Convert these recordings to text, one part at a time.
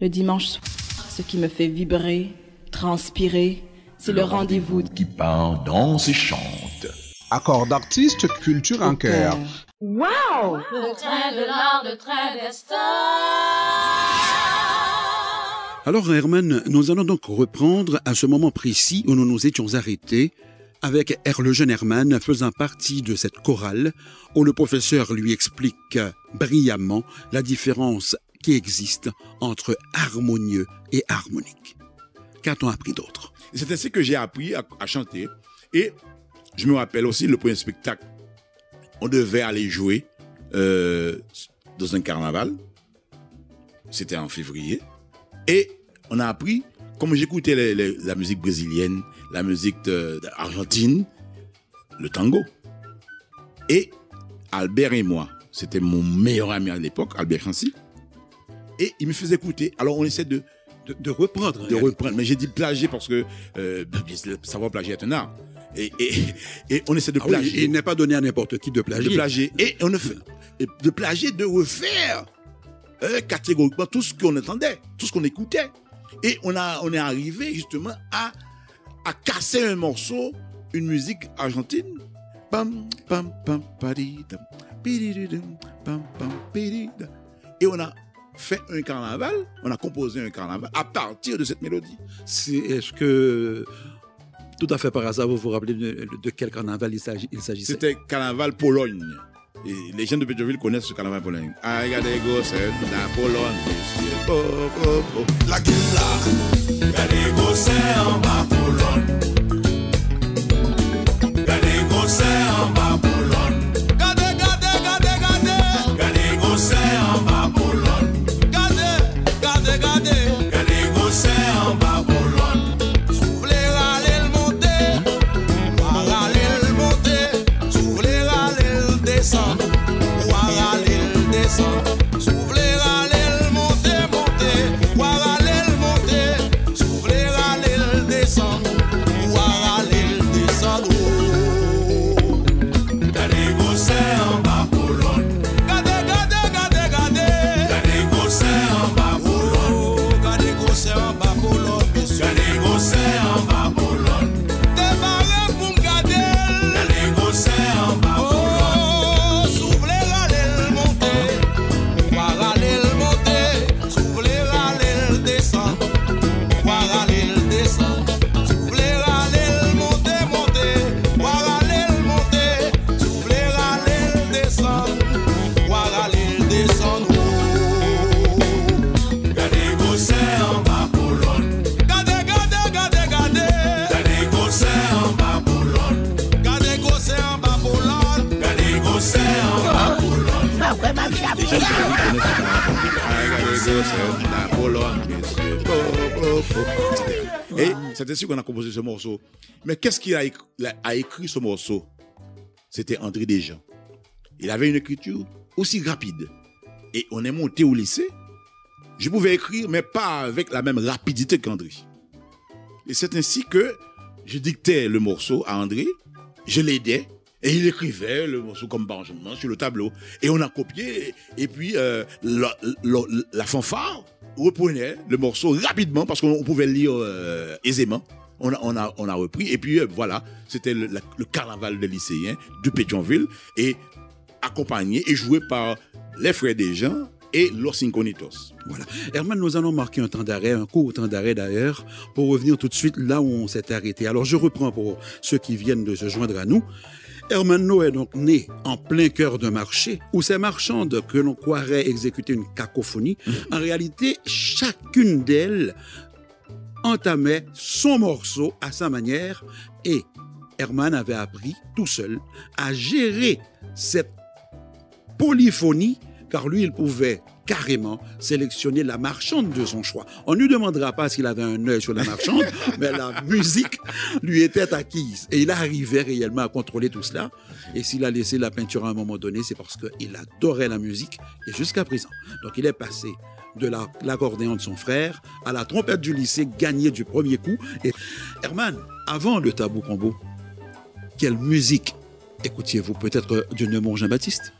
Le dimanche soir, ce qui me fait vibrer, transpirer, c'est le, rendez-vous qui part, danse et chante. Accord d'artistes, culture en cœur. Wow! Le train de l'art, le train. Alors Herman, nous allons donc reprendre à ce moment précis où nous nous étions arrêtés avec le jeune Herman faisant partie de cette chorale où le professeur lui explique brillamment la différence qui existe entre harmonieux et harmonique. Qu'a-t-on appris d'autre? C'est ainsi que j'ai appris à, chanter. Et je me rappelle aussi le premier spectacle. On devait aller jouer euh, dans un carnaval. C'était en février. Et on a appris, comme j'écoutais la musique brésilienne, la musique argentine, le tango. Et Albert et moi, c'était mon meilleur ami à l'époque, Albert Chancy. Et il me faisait écouter. Alors on essaie de, de, de reprendre. De reprendre. Mais j'ai dit plagier parce que euh, savoir plagier est un art. Et, et, et on essaie de plagier. Ah oui, il n'est pas donné à n'importe qui de plagier. De plagier. Et on ne fait, de plagier, de refaire euh, catégoriquement tout ce qu'on entendait, tout ce qu'on écoutait. Et on, a, on est arrivé justement à, à casser un morceau, une musique argentine. Pam, pam, pam, paridam, pam, pam, Et on a fait un carnaval, on a composé un carnaval à partir de cette mélodie. Est-ce que tout à fait par hasard, vous vous rappelez de, de quel carnaval il s'agissait? C'était carnaval Pologne. Et les gens de Pétionville connaissent ce carnaval Pologne. Ah, regardez, go, c'est la Pologne, monsieur. Oh, oh, oh. La gueule là. Regardez, go, c'est en bas Pologne. Regardez, go, c'est en bas Pologne. C'est. Et ainsi qu'on a composé ce morceau. Mais qu'est-ce qui a, écrit, a écrit ce morceau? C'était André Desjans. Il avait une écriture aussi rapide. Et on est monté au lycée. Je pouvais écrire, mais pas avec la même rapidité qu'André. Et c'est ainsi que je dictais le morceau à André, je l'aidais, et il écrivait le morceau comme Benjamin sur le tableau. Et on a copié, et puis euh, la, fanfare reprenait le morceau rapidement, parce qu'on pouvait le lire euh, aisément. On a, on, a, on a repris, et puis euh, voilà, c'était le, carnaval des lycéens de Pétionville, et accompagné et joué par les frères des gens et Los Incognitos. Voilà. Herman, nous allons marquer un temps d'arrêt, un court temps d'arrêt d'ailleurs, pour revenir tout de suite là où on s'est arrêté. Alors je reprends pour ceux qui viennent de se joindre à nous. Herman No est donc né en plein cœur d'un marché où ces marchandes que l'on croirait exécuter une cacophonie, en réalité, chacune d'elles entamait son morceau à sa manière et Herman avait appris tout seul à gérer cette polyphonie car lui, il pouvait carrément sélectionner la marchande de son choix. On ne lui demandera pas s'il avait un œil sur la marchande, mais la musique lui était acquise. Et il arrivait réellement à contrôler tout cela. Et s'il a laissé la peinture à un moment donné, c'est parce qu'il adorait la musique, et jusqu'à présent. Donc il est passé de l'accordéon la, de son frère à la trompette du lycée gagnée du premier coup. Et Herman, avant le tabou combo, quelle musique écoutiez-vous? Peut-être du Neumont Jean-Baptiste?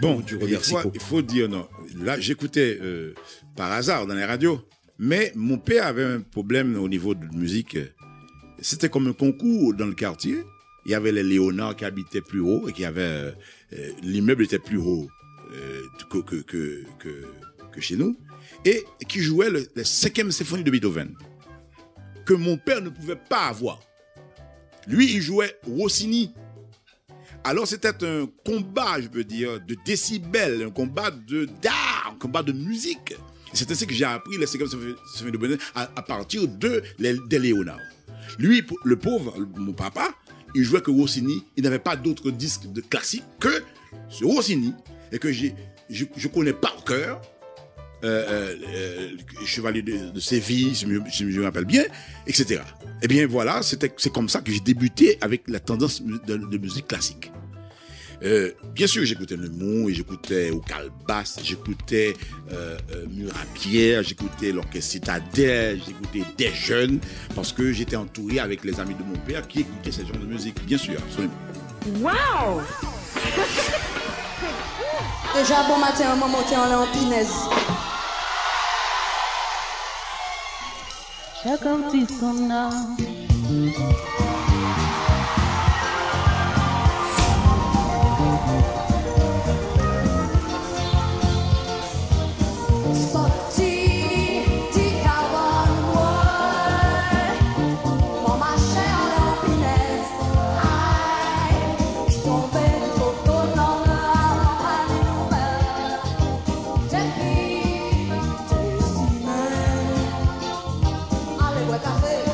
Bon, du il faut, il faut dire non. Là, j'écoutais euh, par hasard dans les radios Mais mon père avait un problème au niveau de musique. C'était comme un concours dans le quartier. Il y avait les Léonards qui habitaient plus haut et qui avaient euh, euh, l'immeuble était plus haut que, que, que, chez nous et qui jouait la cinquième symphonie de Beethoven que mon père ne pouvait pas avoir. Lui, il jouait Rossini. Alors c'était un combat, je peux dire, de décibels, un combat de d'art, un combat de musique. C'est ainsi que j'ai appris la cinquième symphonie symphonie de Beethoven à, partir de les, des Léonard. Lui, le pauvre, mon papa, il jouait que Rossini. Il n'avait pas d'autres disques de classique que ce Rossini et que je, je connais par cœur. Euh, euh, euh, Chevalier de, de Séville, si je, me- si je me rappelle bien, etc. Eh bien voilà, c'est comme ça que j'ai débuté avec la tendance de, de musique classique. Euh, bien sûr, j'écoutais et j'écoutais au Calbas, j'écoutais euh, euh, Murapière, j'écoutais l'orchestre Citadelle, j'écoutais des jeunes, parce que j'étais entouré avec les amis de mon père qui écoutaient ce genre de musique, bien sûr, absolument. Déjà bon matin, on monter en lampinaise. Chaque artiste qu'on a. Sorti 50 vezes.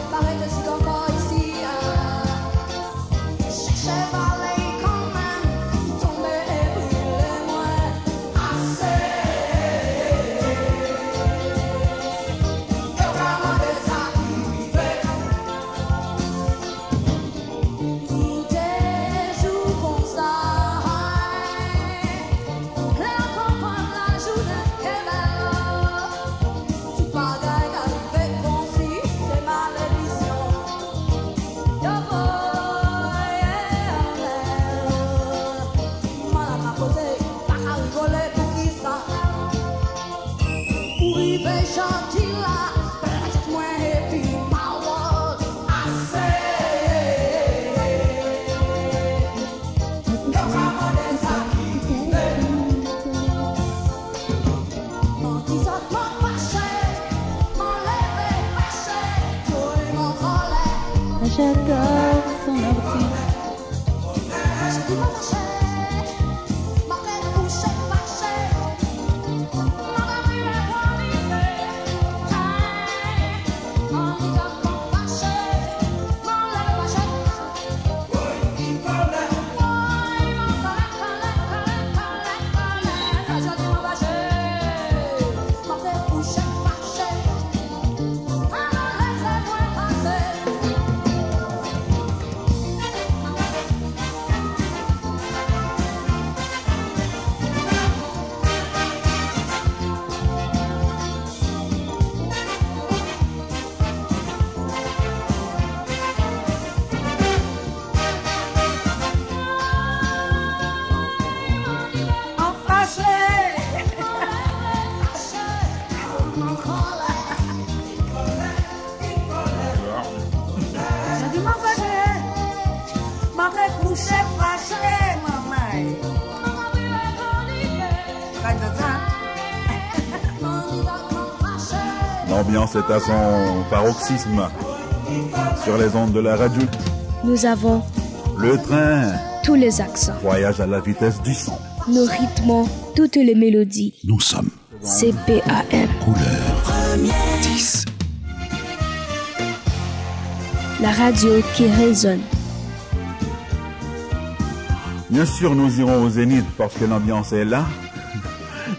Colère. À chaque heure, son artiste. L'ambiance est à son paroxysme sur les ondes de la radio. Nous avons Le train tous les accents. voyage à la vitesse du son. Nous rythmons toutes les mélodies. Nous sommes CPAM. couleur 10. La radio qui résonne. Bien sûr, nous irons au Zénith parce que l'ambiance est là.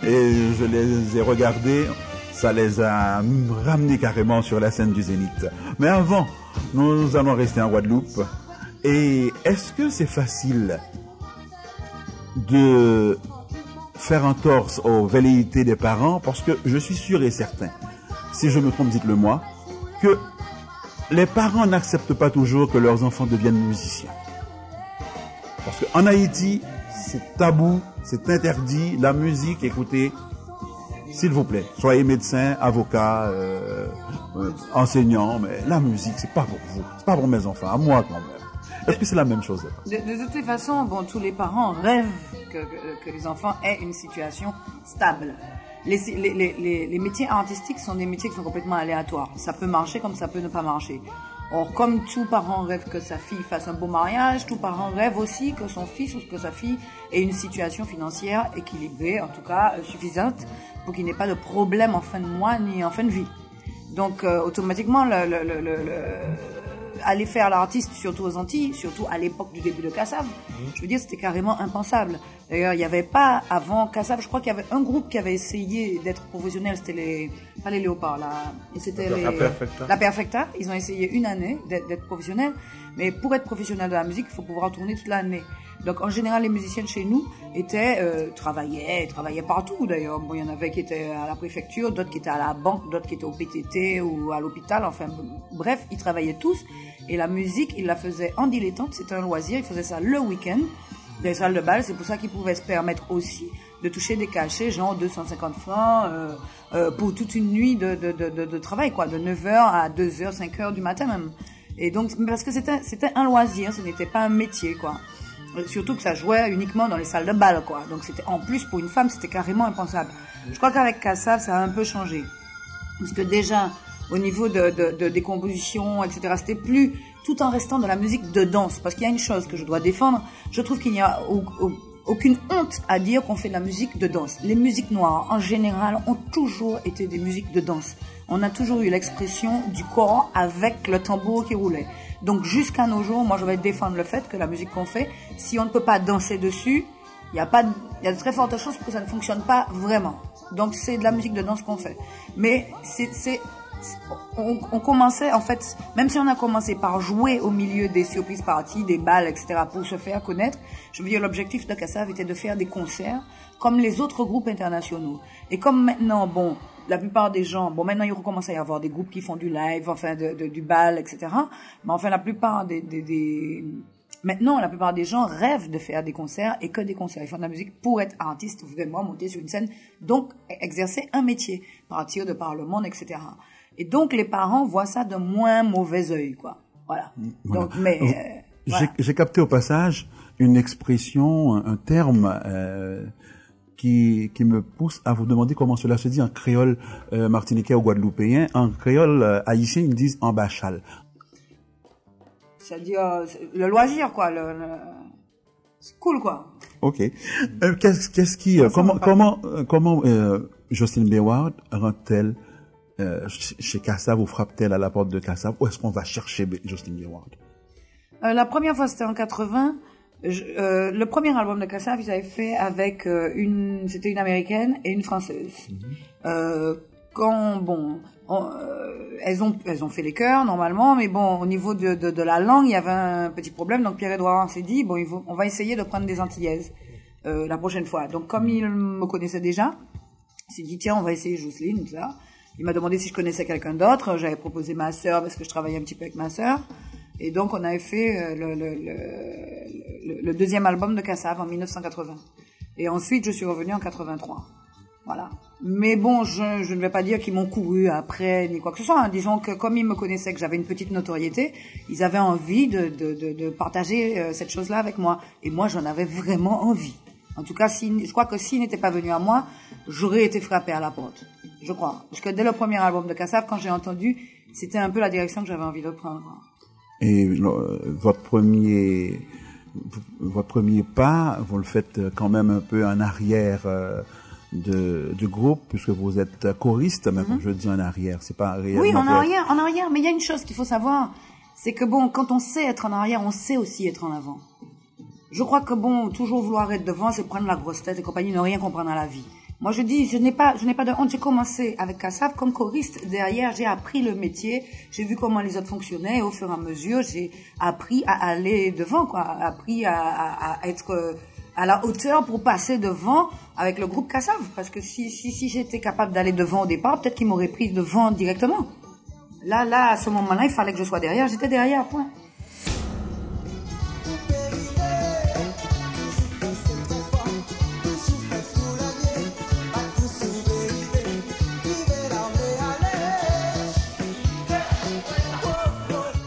Et je les ai regardés, ça les a ramenés carrément sur la scène du Zénith. Mais avant, nous allons rester en Guadeloupe. Et est-ce que c'est facile de faire un torse aux velléités des parents? Parce que je suis sûr et certain, si je me trompe, dites-le moi, que les parents n'acceptent pas toujours que leurs enfants deviennent musiciens. Parce qu'en Haïti, c'est tabou, c'est interdit. La musique, écoutez, S'il vous plaît, soyez médecin, avocat, euh, euh, enseignant, mais la musique, c'est pas pour vous, c'est pas pour mes enfants, à moi quand même. Est-ce que c'est la même chose? De, de toutes façons, bon, tous les parents rêvent que, que- que les enfants aient une situation stable. Les, les, les- les métiers artistiques sont des métiers qui sont complètement aléatoires. Ça peut marcher comme ça peut ne pas marcher. Or, comme tout parent rêve que sa fille fasse un beau mariage, tout parent rêve aussi que son fils ou que sa fille ait une situation financière équilibrée, en tout cas euh, suffisante, pour qu'il n'ait pas de problème en fin de mois ni en fin de vie. Donc, euh, automatiquement, le, le, le, le- le- aller faire l'artiste, surtout aux Antilles, surtout à l'époque du début de Kassav, je veux dire, c'était carrément impensable. D'ailleurs, il n'y avait pas, avant Kassav, je crois qu'il y avait un groupe qui avait essayé d'être professionnel, c'était les, pas les léopards, là, et c'était La les, Perfecta. la Perfecta. Ils ont essayé une année d'être professionnels, mais pour être professionnel de la musique, il faut pouvoir tourner toute l'année. Donc, en général, les musiciens de chez nous étaient, euh, travaillaient, travaillaient partout d'ailleurs. Bon, il y en avait qui étaient à la préfecture, d'autres qui étaient à la banque, d'autres qui étaient au PTT ou à l'hôpital. Enfin, bref, ils travaillaient tous. Et la musique, ils la faisaient en dilettante. C'était un loisir. Ils faisaient ça le week-end les salles de bal. C'est pour ça qu'ils pouvaient se permettre aussi de toucher des cachets, genre 250 francs, euh, euh, pour toute une nuit de, de, de, de, travail, quoi, de 9h à 2h, 5h du matin même. Et donc, parce que c'était, c'était un loisir, ce n'était pas un métier, quoi. Surtout que ça jouait uniquement dans les salles de bal, quoi. Donc c'était, en plus, pour une femme, c'était carrément impensable. Je crois qu'avec Kassav, ça a un peu changé. Parce que déjà, au niveau de, de, de- des compositions, etc., c'était plus tout en restant dans la musique de danse. Parce qu'il y a une chose que je dois défendre, je trouve qu'il n'y a au- au- aucune honte à dire qu'on fait de la musique de danse. Les musiques noires, en général, ont toujours été des musiques de danse. On a toujours eu l'expression du corps avec le tambour qui roulait. Donc jusqu'à nos jours, moi je vais défendre le fait que la musique qu'on fait, si on ne peut pas danser dessus, il y a pas, il y a de très fortes chances que ça ne fonctionne pas vraiment. Donc c'est de la musique de danse qu'on fait. Mais c'est, on, commençait en fait, même si on a commencé par jouer au milieu des surprises parties, des balles, etc. pour se faire connaître, je veux dire l'objectif de Kassav était de faire des concerts comme les autres groupes internationaux. Et comme maintenant, bon, la plupart des gens, bon maintenant il recommence à y avoir des groupes qui font du live, enfin du bal, etc. Mais enfin la plupart des, Maintenant, la plupart des gens rêvent de faire des concerts et que des concerts. Ils font de la musique pour être artiste, vraiment monter sur une scène, donc exercer un métier, partir de par le monde, etc. Et donc les parents voient ça de moins mauvais œil, quoi. Voilà. Voilà. Donc, mais Oh, euh, J'ai voilà. j'ai capté au passage une expression, un, un terme euh, qui, qui me pousse à vous demander comment cela se dit en créole euh, martiniquais ou guadeloupéen. En créole euh, haïtien, ils disent en bachal. c'est-à-dire euh, le loisir, quoi. Le, le- C'est cool, quoi. Ok. Qu'est-ce qu'est-ce qui, euh, comment, comment, comment euh, Jocelyne Beward rentre-t-elle euh, chez Kassav ou frappe-t-elle à la porte de Kassav Où est-ce qu'on va chercher Jocelyne Beward Euh, la première fois, c'était en 80. Je- euh, le premier album de Kassav, ils avaient fait avec une, c'était une américaine et une française. Euh, quand bon, on- elles ont elles ont fait les chœurs normalement, mais bon, au niveau de, de, de la langue, il y avait un petit problème. Donc Pierre Edouard s'est dit bon, il faut- on va essayer de prendre des antillaises la prochaine fois. Donc comme il me connaissait déjà, il s'est dit tiens, on va essayer Jocelyne, tout ça. Il m'a demandé si je connaissais quelqu'un d'autre. J'avais proposé ma sœur parce que je travaillais un petit peu avec ma sœur. Et donc, on avait fait euh, le, deuxième album de Kassav en 1980. Et ensuite, je suis revenu en 83. Voilà. Mais bon, je, ne vais pas dire qu'ils m'ont couru après, ni quoi que ce soit. hein. Disons que comme ils me connaissaient, que j'avais une petite notoriété, ils avaient envie de, partager euh, cette chose-là avec moi. Et moi, j'en avais vraiment envie. En tout cas, je crois que s'ils n'étaient pas venus à moi, j'aurais été frappé à la porte. Je crois. Parce que dès le premier album de Kassav, quand j'ai entendu, c'était un peu la direction que j'avais envie de prendre. Et euh, votre premier, votre premier pas, vous le faites quand même un peu en arrière euh, de, du groupe, puisque vous êtes choriste, mais quand je dis en arrière, c'est pas réellement. Oui, en arrière, en arrière. Mais il y a une chose qu'il faut savoir, c'est que bon, quand on sait être en arrière, on sait aussi être en avant. Je crois que bon, toujours vouloir être devant, c'est prendre la grosse tête et compagnie, ne rien comprendre à la vie. Moi, je dis, je n'ai pas, je n'ai pas de honte. J'ai commencé avec Kassav comme choriste. Derrière, j'ai appris le métier. J'ai vu comment les autres fonctionnaient. Et au fur et à mesure, j'ai appris à aller devant, quoi. Appris à, à, à être euh, à la hauteur pour passer devant avec le groupe Kassav. Parce que si, si, si j'étais capable d'aller devant au départ, peut-être qu'ils m'auraient pris devant directement. Là, là, à ce moment-là, il fallait que je sois derrière. J'étais derrière, point.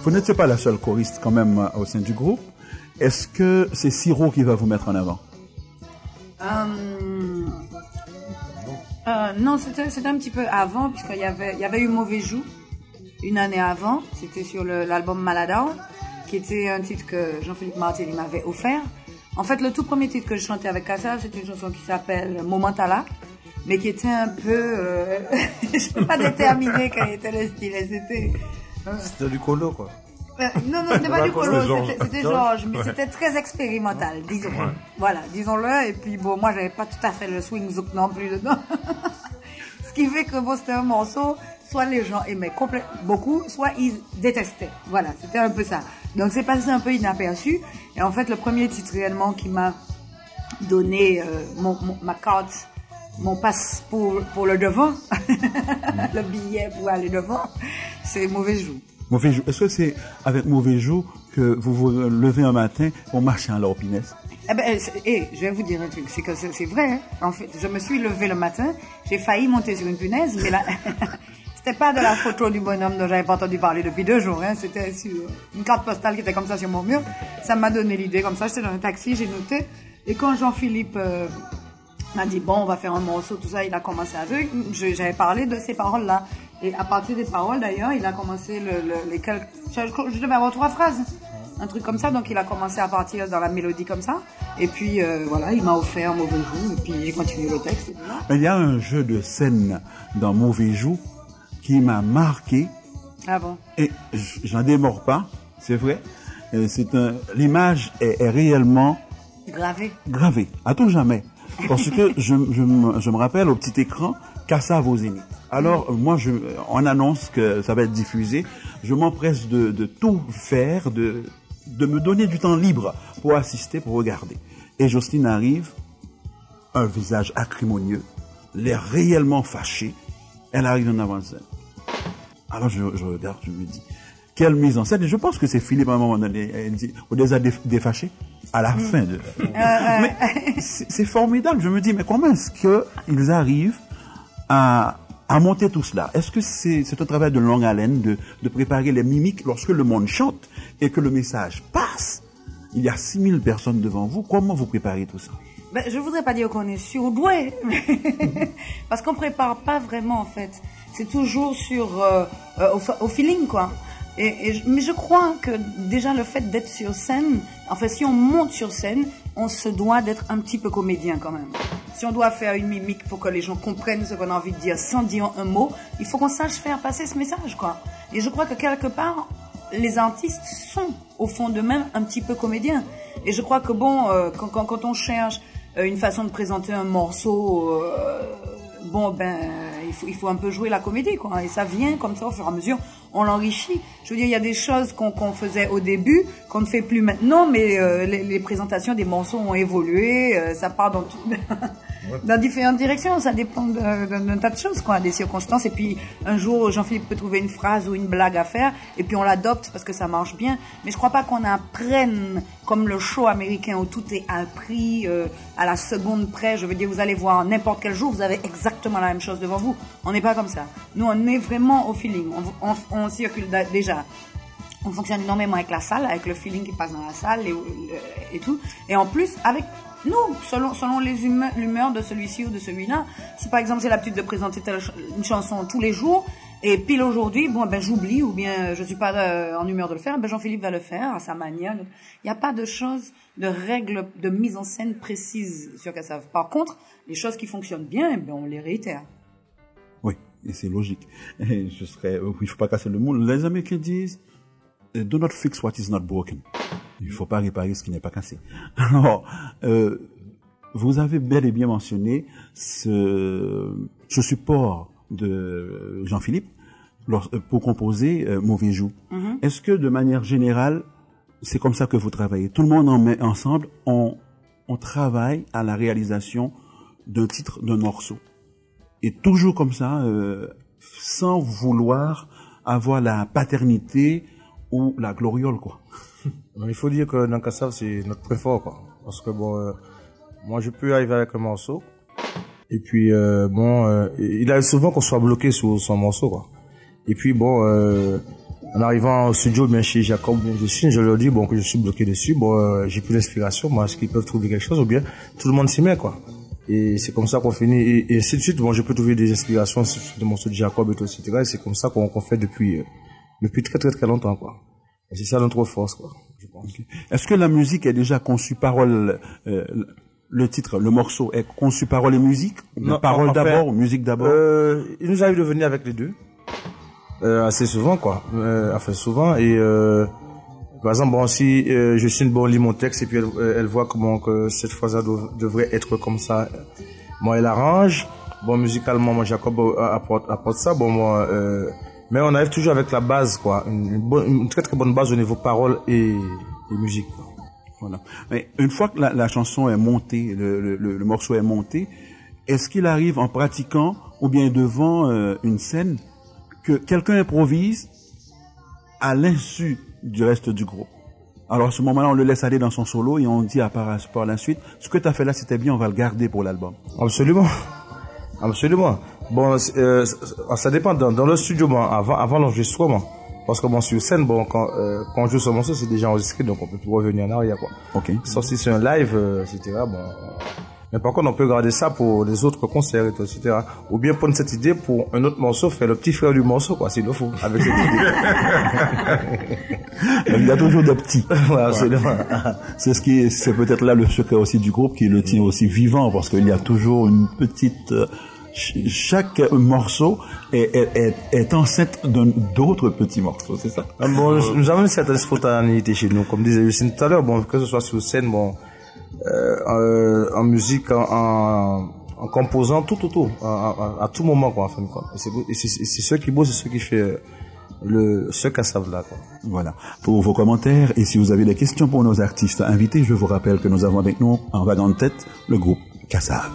Vous n'êtes pas la seule choriste quand même euh, au sein du groupe. Est-ce que c'est Siro qui va vous mettre en avant? Euh, euh, non, c'était un petit peu avant, puisqu'il y avait, il y avait eu Mauvais Joue une année avant. C'était sur l'album Maladar, qui était un titre que Jean-Philippe Martelly m'avait offert. En fait, le tout premier titre que je chantais avec Kassa, c'était une chanson qui s'appelle Momentala, mais qui était un peu... je peux pas déterminer quel était le style. C'était... C'était du colo, quoi. Euh, non, non, c'était pas du Georges. c'était- Georges. Mais Ouais. c'était très expérimental, disons. Ouais. Voilà, disons-le, et puis bon, moi j'avais pas tout à fait le swing zouk non plus dedans. Ce qui fait que bon, c'était un morceau, soit les gens aimaient beaucoup, soit ils détestaient. Voilà, c'était un peu ça. Donc c'est passé un peu inaperçu, et en fait le premier titre réellement qui m'a donné euh, mon, mon- ma carte, mon passe pour, pour le devant, le billet pour aller devant, c'est Mauvais Joue. Mauvais jour. Est-ce que c'est avec mauvais jour que vous vous levez un matin pour marcher à l'Orpinès Eh ben, eh, je vais vous dire un truc, c'est que c'est c'est vrai. hein. En fait, je me suis levée le matin, j'ai failli monter sur une punaise, mais là, c'était pas de la photo du bonhomme dont j'avais pas entendu parler depuis deux jours. Hein. C'était sur une carte postale qui était comme ça sur mon mur. Ça m'a donné l'idée, comme ça, j'étais dans un taxi, j'ai noté. Et quand Jean-Philippe euh, m'a dit bon, on va faire un morceau, tout ça, il a commencé à jouer. Je- J'avais parlé de ces paroles-là. Et à partir des paroles, d'ailleurs, il a commencé le, le- les quelques. Je, devais avoir trois phrases un truc comme ça. Donc il a commencé à partir dans la mélodie comme ça. Et puis euh, voilà, il m'a offert Mauvais Jour. Et puis j'ai continué le texte. Il y a un jeu de scène dans Mauvais jour qui m'a marqué Ah bon? Et j'en démords pas, c'est vrai. Euh, C'est un, l'image est, est réellement Gravé. gravée, à tout jamais. Parce que je, me, rappelle au petit écran, Cassa vos zénith. Alors, euh, moi, je, on annonce que ça va être diffusé. Je m'empresse de, tout faire, de, de me donner du temps libre pour assister, pour regarder. Et Jocelyne arrive, un visage acrimonieux, l'air réellement fâché. Elle arrive en avant-scène. Alors je, je regarde, je me dis, quelle mise en scène. Et je pense que c'est Philippe à un moment donné. Elle dit, on les a dé- défâchés à la fin de. Mais c'est formidable. Je me dis, mais comment est-ce qu'ils arrivent à, à monter tout cela? Est-ce que c'est c'est un travail de longue haleine de, de préparer les mimiques lorsque le monde chante et que le message passe? Il y a 6000 personnes devant vous. Comment vous préparez tout ça? Ben, je voudrais pas dire qu'on est surdoué, parce qu'on prépare pas vraiment en fait. C'est toujours sur euh, euh, au, au feeling quoi. Et, et mais je crois que déjà le fait d'être sur scène, en fait, si on monte sur scène, on se doit d'être un petit peu comédien quand même. Si on doit faire une mimique pour que les gens comprennent ce qu'on a envie de dire sans dire un mot, il faut qu'on sache faire passer ce message quoi. Et je crois que quelque part, les artistes sont au fond d'eux-mêmes un petit peu comédiens. Et je crois que bon, euh, quand, quand, quand on cherche euh, une façon de présenter un morceau, euh, bon ben il faut, il faut un peu jouer la comédie quoi. Et ça vient comme ça au fur et à mesure, on l'enrichit. Je veux dire, il y a des choses qu'on faisait au début, qu'on ne fait plus maintenant, mais euh, les, les présentations des morceaux ont évolué, euh, ça part dans tout. dans différentes directions, ça dépend d'un tas de choses, quoi, des circonstances. Et puis un jour, Jean-Philippe peut trouver une phrase ou une blague à faire, et puis on l'adopte parce que ça marche bien. Mais je crois pas qu'on apprenne comme le show américain où tout est appris euh, à la seconde près. Je veux dire, vous allez voir n'importe quel jour, vous avez exactement la même chose devant vous. On n'est pas comme ça. Nous, on est vraiment au feeling. On, circule déjà on fonctionne énormément avec la salle, avec le feeling qui passe dans la salle et tout. Et en plus, avec nous, selon, selon les l'humeur de celui-ci ou de celui-là. Si par exemple j'ai l'habitude de présenter une chanson tous les jours, et pile aujourd'hui, bon, ben j'oublie ou bien je suis pas euh, en humeur de le faire, ben Jean-Philippe va le faire à sa manière. Il n'y a pas de choses, de règles de mise en scène précises sur Cassav. Par contre, les choses qui fonctionnent bien, eh ben on les réitère. Oui, et c'est logique. Et je serais, euh, il faut pas casser le moule. Les Américains disent, do not fix what is not broken. Il faut pas réparer ce qui n'est pas cassé. Alors, euh, vous avez bel et bien mentionné ce, ce support de Jean-Philippe euh, pour composer euh, Mauvais Joue. Mhm. Est-ce que de manière générale, c'est comme ça que vous travaillez? Tout le monde en met ensemble, on, on travaille à la réalisation d'un titre, d'un morceau. Et toujours comme ça, euh, sans vouloir avoir la paternité ou la gloriole, quoi. Mais il faut dire que dans Kassav, c'est notre point fort, quoi. Parce que bon, euh, moi, je peux arriver avec un morceau. Et puis, euh, bon, euh, il arrive souvent qu'on soit bloqué sur son morceau, quoi. Et puis, bon, En arrivant au studio, bien chez Jacob, bien je suis, je leur dis bon que je suis bloqué dessus, bon j'ai plus d'inspiration, moi est-ce qu'ils peuvent trouver quelque chose ou bien tout le monde s'y met quoi. Et c'est comme ça qu'on finit et, ainsi de suite. Bon, je peux trouver des inspirations sur des morceaux de Jacob et tout, etc. Et c'est comme ça qu'on fait depuis depuis très très très longtemps quoi. Et c'est ça notre force quoi. Je pense. Est-ce que la musique est déjà conçue parole, euh, le titre, le morceau est conçu parole et musique ou Non, Parole en fait, d'abord ou musique d'abord? Euh, il nous arrive de venir avec les deux. Euh, assez souvent, quoi. Euh, enfin, souvent. Et euh, par exemple, bon, si euh, je suis une bonne lit mon texte et puis elle, euh, elle voit comment que cette phrase-là dev- devrait être comme ça, moi, elle arrange. Bon, musicalement, moi, Jacob apporte, apporte ça. Bon, moi, euh, mais on arrive toujours avec la base, quoi. Une, une bonne, une très très bonne base au niveau parole et, et musique. quoi. Voilà. Mais une fois que la, la chanson est montée, le, le- le- le morceau est monté, est-ce qu'il arrive en pratiquant ou bien devant euh, une scène que quelqu'un improvise à l'insu du reste du groupe? Alors à ce moment-là, on le laisse aller dans son solo et on dit à par, par la suite, ce que tu as fait là, c'était bien, on va le garder pour l'album. Absolument. Absolument. Bon, euh, ça dépend. Dans, dans le studio, bon, avant, avant l'enregistrement, parce que bon, sur scène, bon, quand, euh, quand on joue ce morceau, c'est déjà enregistré, donc on peut plus revenir en arrière, quoi. Ok. Sauf si c'est un live, euh, etc. Bon. Mais par contre, on peut garder ça pour les autres concerts, et tout, etc. Ou bien prendre cette idée pour un autre morceau, faire le petit frère du morceau, quoi, s'il le faut, avec cette idée. Il y a toujours des petits. Ouais. C'est ce qui, est- c'est peut-être là le secret aussi du groupe qui le tient aussi vivant parce qu'il y a toujours une petite. Ch- chaque morceau est, est, est, est enceinte d'un d'autres petits morceaux, c'est ça? Ah, Bon, nous- avons une certaine spontanéité chez nous, comme disait Justine tout à l'heure, bon, que ce soit sur scène, bon, euh, euh, en musique, en, en, en composant, tout, tout, tout, à, à- à tout moment, quoi, en fin de compte. Et c'est ce qui est beau, c'est ce qui fait euh, le, ce cassave là, quoi. Voilà. Pour vos commentaires et si vous avez des questions pour nos artistes invités, je vous rappelle que nous avons avec nous en vague en tête le groupe Kassav.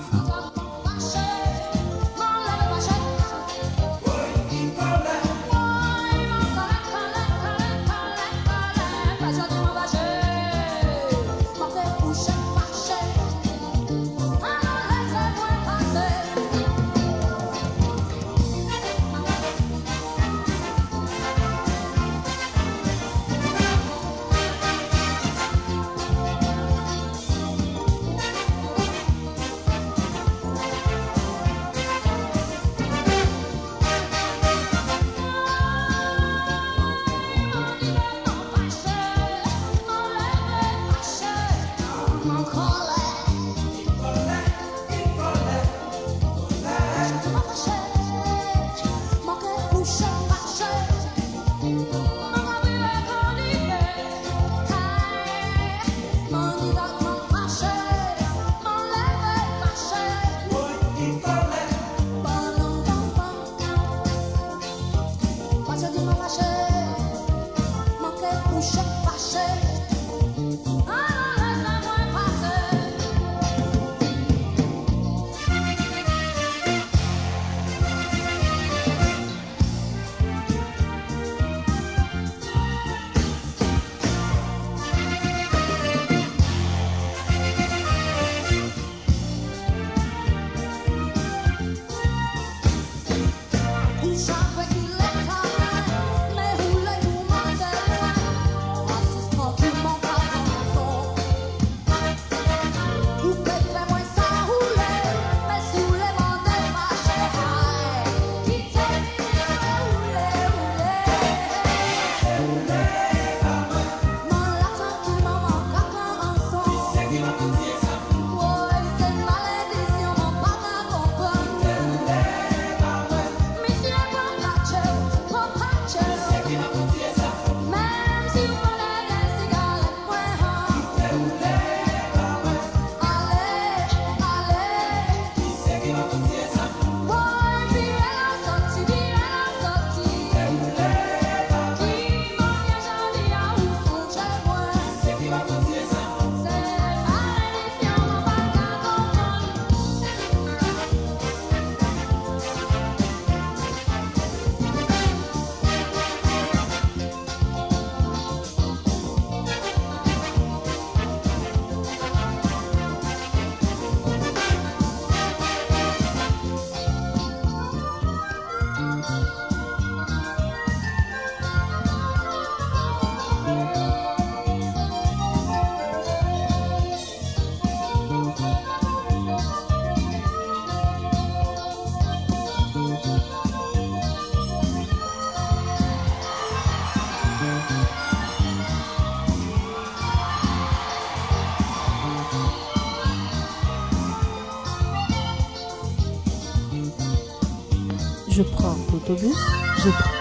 Je prends l'autobus. Je prends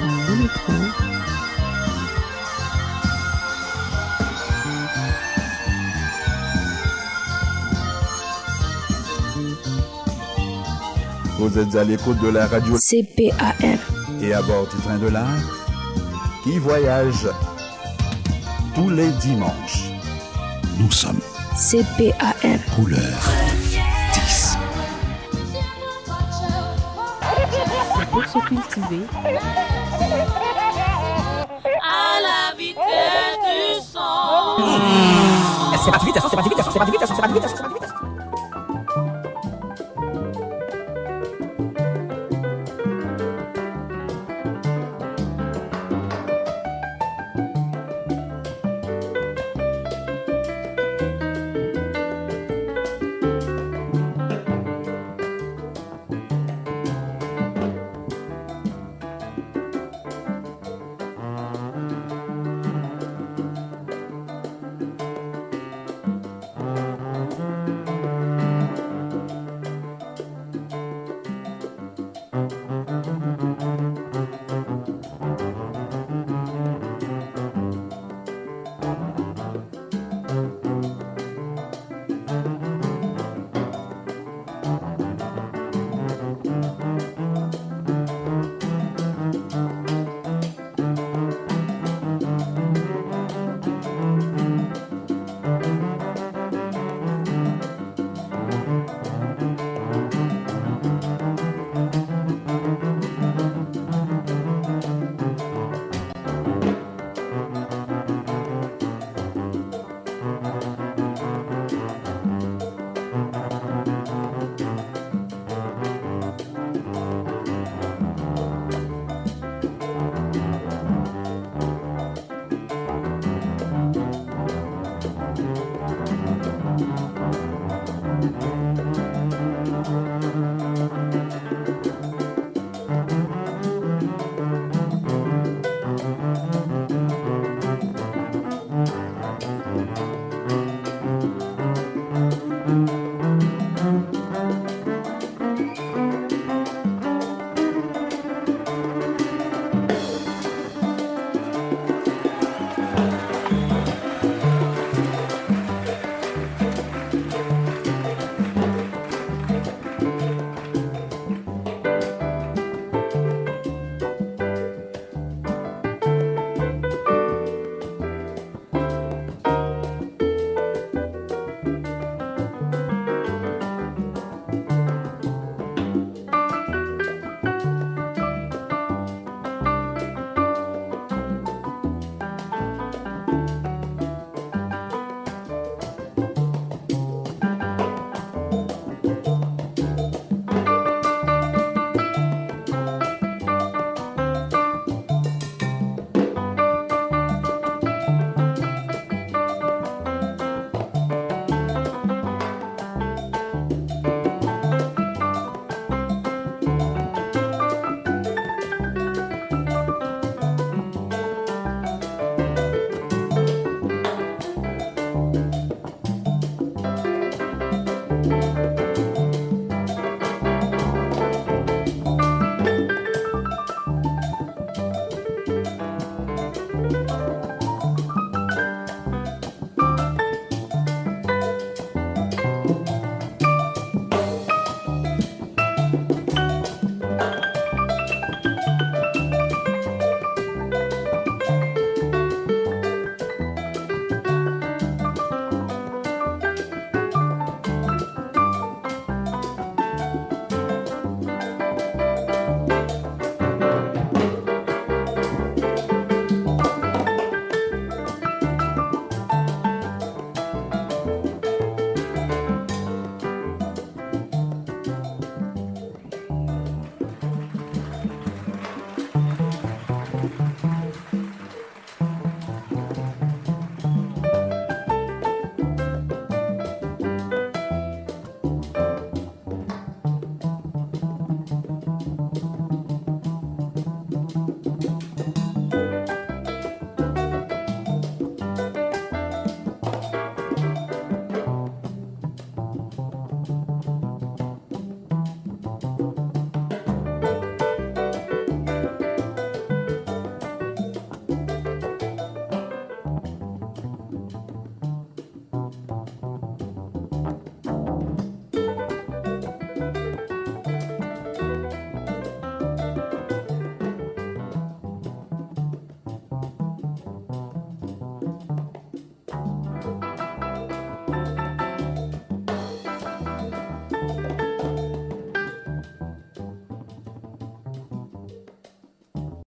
le métro. Vous êtes à l'écoute de la radio CPAM. et à bord du train de l'art qui voyage tous les dimanches. Nous sommes CPAM. couleur cultiver. À la vitesse du son. C'est pas du vite, c'est pas du vite, c'est pas du vite, c'est pas du vite.